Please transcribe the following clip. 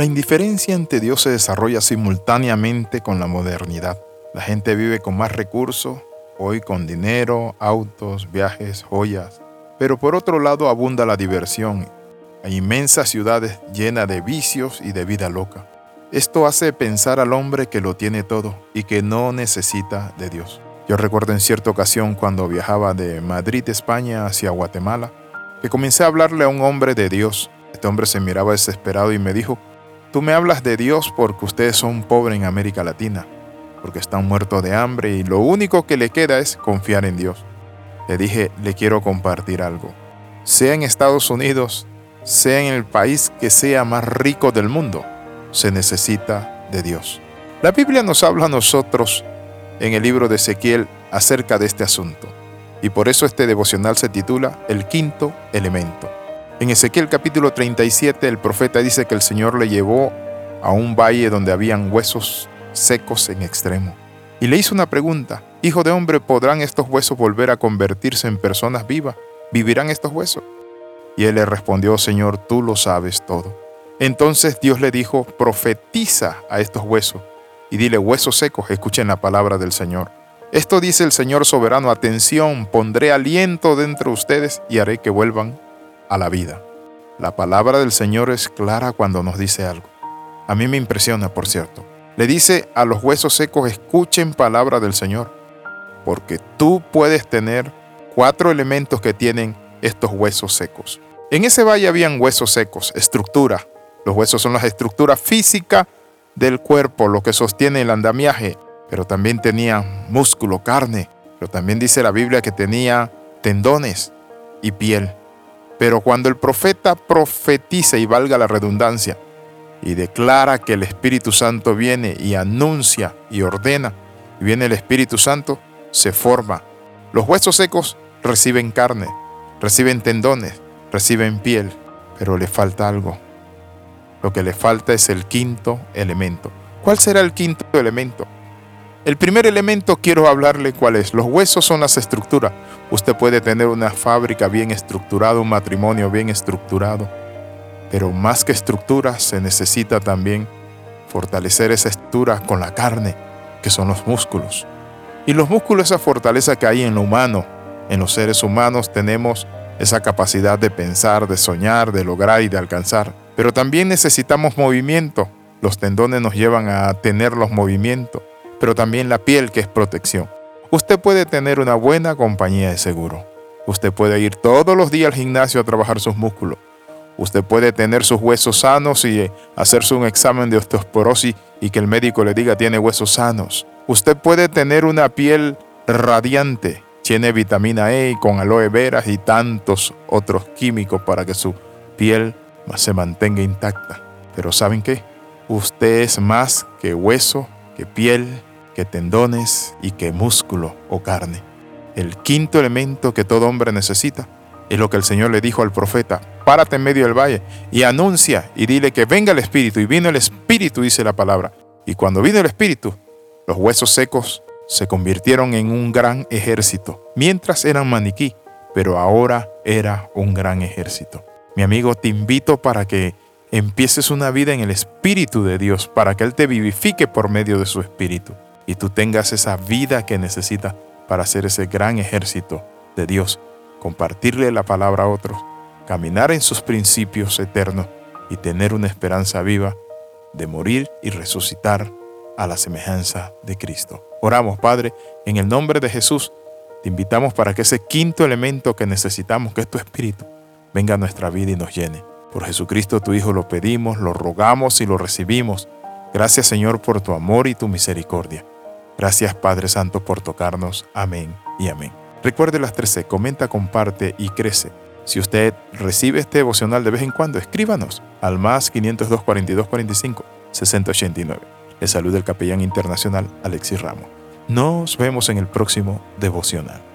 La indiferencia ante Dios se desarrolla simultáneamente con la modernidad. La gente vive con más recursos, hoy con dinero, autos, viajes, joyas. Pero por otro lado abunda la diversión. Hay inmensas ciudades llenas de vicios y de vida loca. Esto hace pensar al hombre que lo tiene todo y que no necesita de Dios. Yo recuerdo en cierta ocasión cuando viajaba de Madrid, España, hacia Guatemala, que comencé a hablarle a un hombre de Dios. Este hombre se miraba desesperado y me dijo, Tú me hablas de Dios porque ustedes son pobres en América Latina, porque están muertos de hambre y lo único que le queda es confiar en Dios. Le dije, le quiero compartir algo. Sea en Estados Unidos, sea en el país que sea más rico del mundo, se necesita de Dios. La Biblia nos habla a nosotros en el libro de Ezequiel acerca de este asunto, y por eso este devocional se titula El quinto elemento. En Ezequiel capítulo 37 el profeta dice que el Señor le llevó a un valle donde habían huesos secos en extremo. Y le hizo una pregunta, Hijo de hombre, ¿podrán estos huesos volver a convertirse en personas vivas? ¿Vivirán estos huesos? Y él le respondió, Señor, tú lo sabes todo. Entonces Dios le dijo, profetiza a estos huesos y dile, huesos secos, escuchen la palabra del Señor. Esto dice el Señor soberano, atención, pondré aliento dentro de ustedes y haré que vuelvan a la vida. La palabra del Señor es clara cuando nos dice algo. A mí me impresiona, por cierto. Le dice a los huesos secos, escuchen palabra del Señor, porque tú puedes tener cuatro elementos que tienen estos huesos secos. En ese valle habían huesos secos, estructura. Los huesos son las estructuras físicas del cuerpo, lo que sostiene el andamiaje, pero también tenía músculo, carne, pero también dice la Biblia que tenía tendones y piel. Pero cuando el profeta profetiza, y valga la redundancia, y declara que el Espíritu Santo viene y anuncia y ordena, y viene el Espíritu Santo, se forma. Los huesos secos reciben carne, reciben tendones, reciben piel, pero le falta algo. Lo que le falta es el quinto elemento. ¿Cuál será el quinto elemento? El primer elemento quiero hablarle cuál es. Los huesos son las estructuras. Usted puede tener una fábrica bien estructurada, un matrimonio bien estructurado, pero más que estructura se necesita también fortalecer esa estructura con la carne, que son los músculos. Y los músculos, esa fortaleza que hay en lo humano, en los seres humanos tenemos esa capacidad de pensar, de soñar, de lograr y de alcanzar. Pero también necesitamos movimiento. Los tendones nos llevan a tener los movimientos pero también la piel que es protección. Usted puede tener una buena compañía de seguro. Usted puede ir todos los días al gimnasio a trabajar sus músculos. Usted puede tener sus huesos sanos y hacerse un examen de osteoporosis y que el médico le diga tiene huesos sanos. Usted puede tener una piel radiante, tiene vitamina E con aloe vera y tantos otros químicos para que su piel se mantenga intacta. Pero ¿saben qué? Usted es más que hueso, que piel, que tendones y que músculo o carne. El quinto elemento que todo hombre necesita es lo que el Señor le dijo al profeta, párate en medio del valle y anuncia y dile que venga el Espíritu. Y vino el Espíritu, dice la palabra. Y cuando vino el Espíritu, los huesos secos se convirtieron en un gran ejército, mientras eran maniquí, pero ahora era un gran ejército. Mi amigo, te invito para que empieces una vida en el Espíritu de Dios, para que Él te vivifique por medio de su Espíritu y tú tengas esa vida que necesitas para hacer ese gran ejército de Dios, compartirle la palabra a otros, caminar en sus principios eternos y tener una esperanza viva de morir y resucitar a la semejanza de Cristo. Oramos, Padre, en el nombre de Jesús, te invitamos para que ese quinto elemento que necesitamos, que es tu Espíritu, venga a nuestra vida y nos llene. Por Jesucristo tu Hijo lo pedimos, lo rogamos y lo recibimos. Gracias Señor por tu amor y tu misericordia. Gracias Padre Santo por tocarnos. Amén y amén. Recuerde las 13, comenta, comparte y crece. Si usted recibe este devocional de vez en cuando, escríbanos al más 502 42 45 6089. Le saluda el capellán internacional Alexis Ramos. Nos vemos en el próximo devocional.